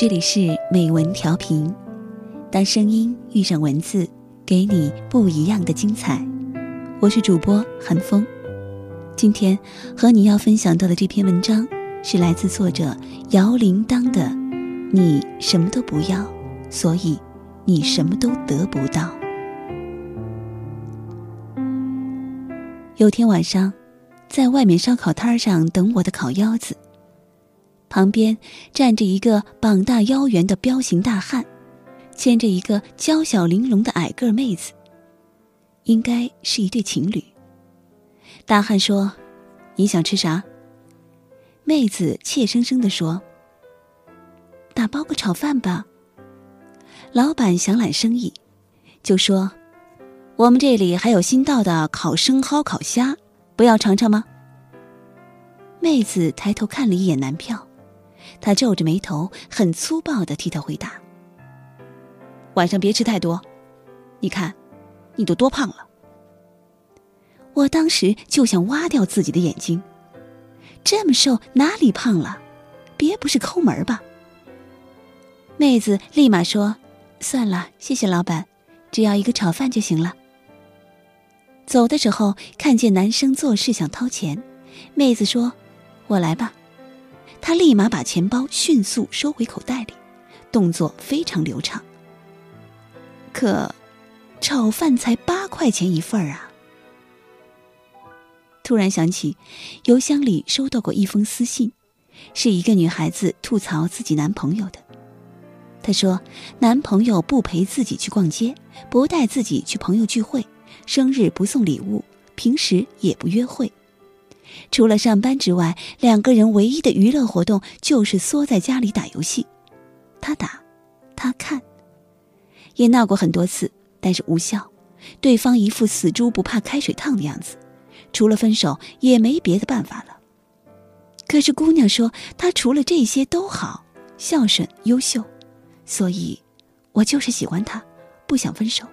这里是美文调频，当声音遇上文字，给你不一样的精彩。我是主播韩风，今天和你要分享到的这篇文章是来自作者姚铃铛的《你什么都不要，所以你什么都得不到》。有天晚上，在外面烧烤摊上等我的烤腰子。旁边站着一个膀大腰圆的彪形大汉，牵着一个娇小玲珑的矮个妹子，应该是一对情侣。大汉说：“你想吃啥？”妹子怯生生地说：“打包个炒饭吧。”老板想揽生意，就说：“我们这里还有新到的烤生蚝、烤虾，不要尝尝吗？”妹子抬头看了一眼男票。他皱着眉头，很粗暴的替他回答：“晚上别吃太多，你看，你都多胖了。”我当时就想挖掉自己的眼睛，这么瘦哪里胖了？别不是抠门吧？妹子立马说：“算了，谢谢老板，只要一个炒饭就行了。”走的时候看见男生做事想掏钱，妹子说：“我来吧。”他立马把钱包迅速收回口袋里，动作非常流畅。可，炒饭才八块钱一份儿啊！突然想起，邮箱里收到过一封私信，是一个女孩子吐槽自己男朋友的。她说，男朋友不陪自己去逛街，不带自己去朋友聚会，生日不送礼物，平时也不约会。除了上班之外，两个人唯一的娱乐活动就是缩在家里打游戏。他打，他看，也闹过很多次，但是无效。对方一副死猪不怕开水烫的样子，除了分手也没别的办法了。可是姑娘说，他除了这些都好，孝顺、优秀，所以，我就是喜欢他，不想分手。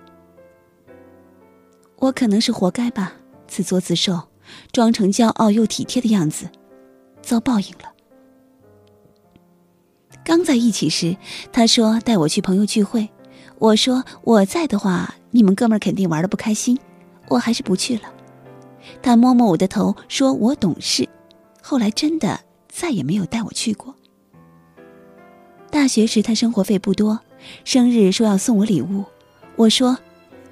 我可能是活该吧，自作自受。装成骄傲又体贴的样子，遭报应了。刚在一起时，他说带我去朋友聚会，我说我在的话，你们哥们儿肯定玩的不开心，我还是不去了。他摸摸我的头，说我懂事。后来真的再也没有带我去过。大学时他生活费不多，生日说要送我礼物，我说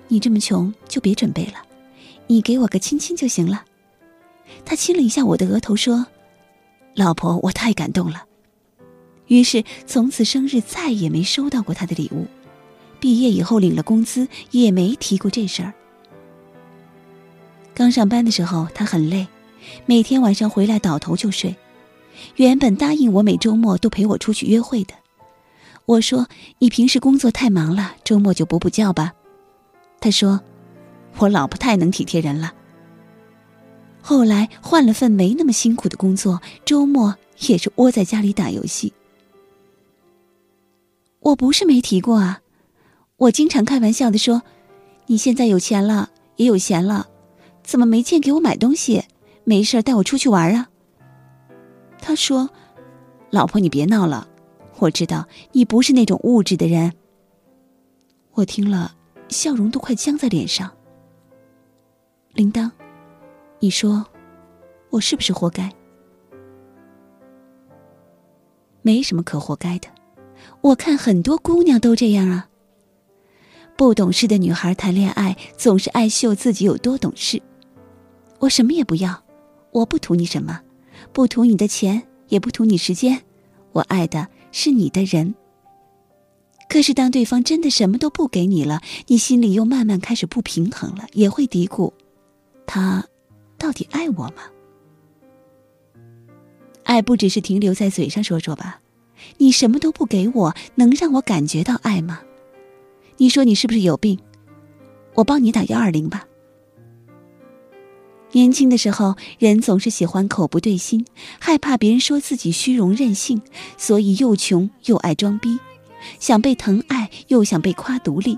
你这么穷就别准备了，你给我个亲亲就行了。他亲了一下我的额头，说：“老婆，我太感动了。”于是从此生日再也没收到过他的礼物，毕业以后领了工资也没提过这事儿。刚上班的时候他很累，每天晚上回来倒头就睡。原本答应我每周末都陪我出去约会的，我说：“你平时工作太忙了，周末就补补觉吧。”他说：“我老婆太能体贴人了。”后来换了份没那么辛苦的工作，周末也是窝在家里打游戏。我不是没提过啊，我经常开玩笑的说：“你现在有钱了，也有闲了，怎么没见给我买东西？没事带我出去玩啊？”他说：“老婆，你别闹了，我知道你不是那种物质的人。”我听了，笑容都快僵在脸上。铃铛。你说，我是不是活该？没什么可活该的，我看很多姑娘都这样啊。不懂事的女孩谈恋爱总是爱秀自己有多懂事。我什么也不要，我不图你什么，不图你的钱，也不图你时间，我爱的是你的人。可是当对方真的什么都不给你了，你心里又慢慢开始不平衡了，也会嘀咕，他。我吗？爱不只是停留在嘴上说说吧，你什么都不给我，能让我感觉到爱吗？你说你是不是有病？我帮你打幺二零吧。年轻的时候，人总是喜欢口不对心，害怕别人说自己虚荣任性，所以又穷又爱装逼，想被疼爱又想被夸独立，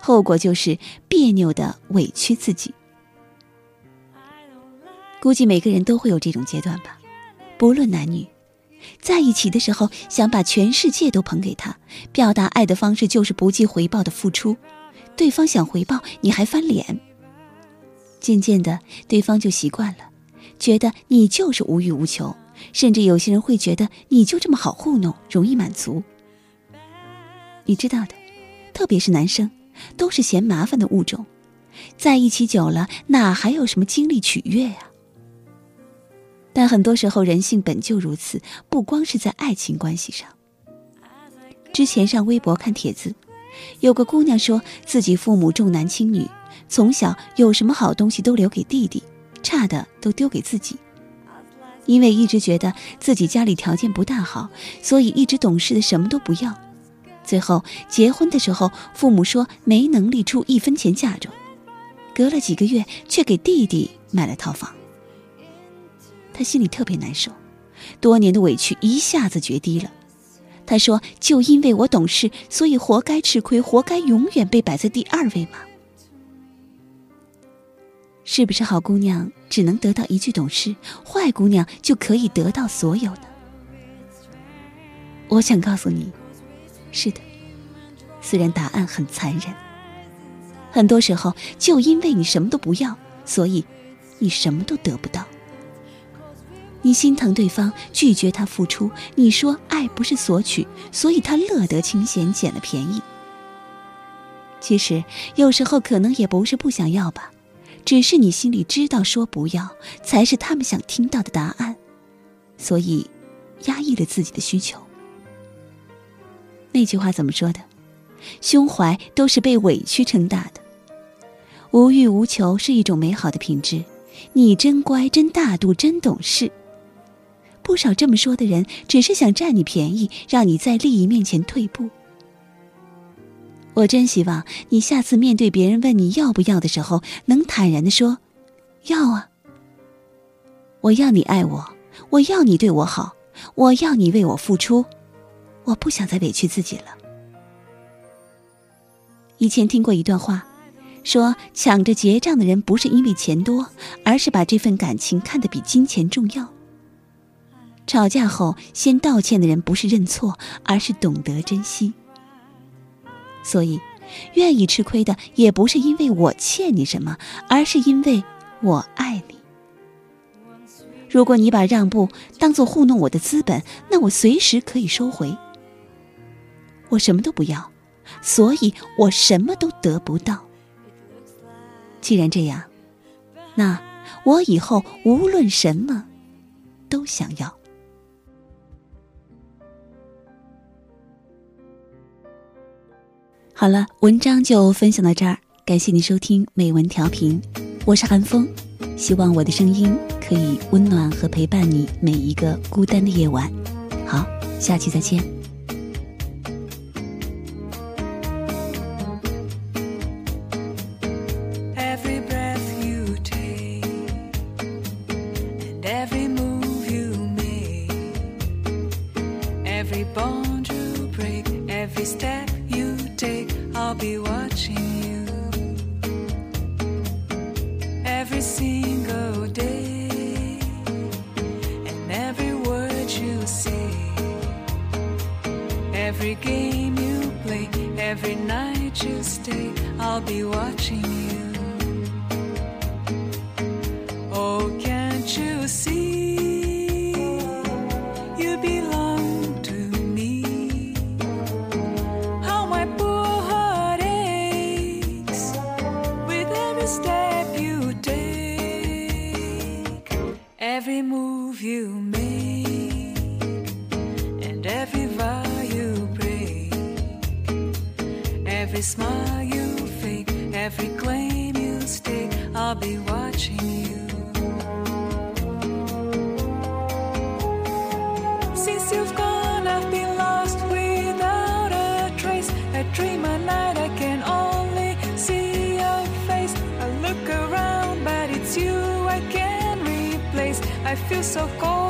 后果就是别扭的委屈自己。估计每个人都会有这种阶段吧，不论男女，在一起的时候想把全世界都捧给他，表达爱的方式就是不计回报的付出。对方想回报，你还翻脸。渐渐的，对方就习惯了，觉得你就是无欲无求，甚至有些人会觉得你就这么好糊弄，容易满足。你知道的，特别是男生，都是嫌麻烦的物种，在一起久了，哪还有什么精力取悦呀？但很多时候，人性本就如此，不光是在爱情关系上。之前上微博看帖子，有个姑娘说自己父母重男轻女，从小有什么好东西都留给弟弟，差的都丢给自己。因为一直觉得自己家里条件不大好，所以一直懂事的什么都不要。最后结婚的时候，父母说没能力出一分钱嫁妆，隔了几个月却给弟弟买了套房。他心里特别难受，多年的委屈一下子决堤了。他说：“就因为我懂事，所以活该吃亏，活该永远被摆在第二位吗？是不是好姑娘只能得到一句懂事，坏姑娘就可以得到所有呢？”我想告诉你，是的，虽然答案很残忍，很多时候就因为你什么都不要，所以你什么都得不到。你心疼对方，拒绝他付出。你说爱不是索取，所以他乐得清闲，捡了便宜。其实有时候可能也不是不想要吧，只是你心里知道说不要才是他们想听到的答案，所以压抑了自己的需求。那句话怎么说的？胸怀都是被委屈撑大的。无欲无求是一种美好的品质。你真乖，真大度，真懂事。不少这么说的人，只是想占你便宜，让你在利益面前退步。我真希望你下次面对别人问你要不要的时候，能坦然的说：“要啊。”我要你爱我，我要你对我好，我要你为我付出，我不想再委屈自己了。以前听过一段话，说抢着结账的人不是因为钱多，而是把这份感情看得比金钱重要。吵架后先道歉的人不是认错，而是懂得珍惜。所以，愿意吃亏的也不是因为我欠你什么，而是因为我爱你。如果你把让步当做糊弄我的资本，那我随时可以收回。我什么都不要，所以我什么都得不到。既然这样，那我以后无论什么都想要。好了，文章就分享到这儿，感谢你收听美文调频，我是韩风，希望我的声音可以温暖和陪伴你每一个孤单的夜晚。好，下期再见。Every be watching you every single day and every word you say, every game you play, every night you stay. I'll be watching you. You make, and every vow you break, every smile you fake, every claim you stake. I'll be watching you. Since you've gone, I've been lost without a trace. I dream at night, I I feel so cold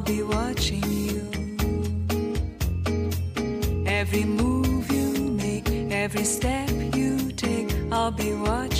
I'll be watching you. Every move you make, every step you take, I'll be watching.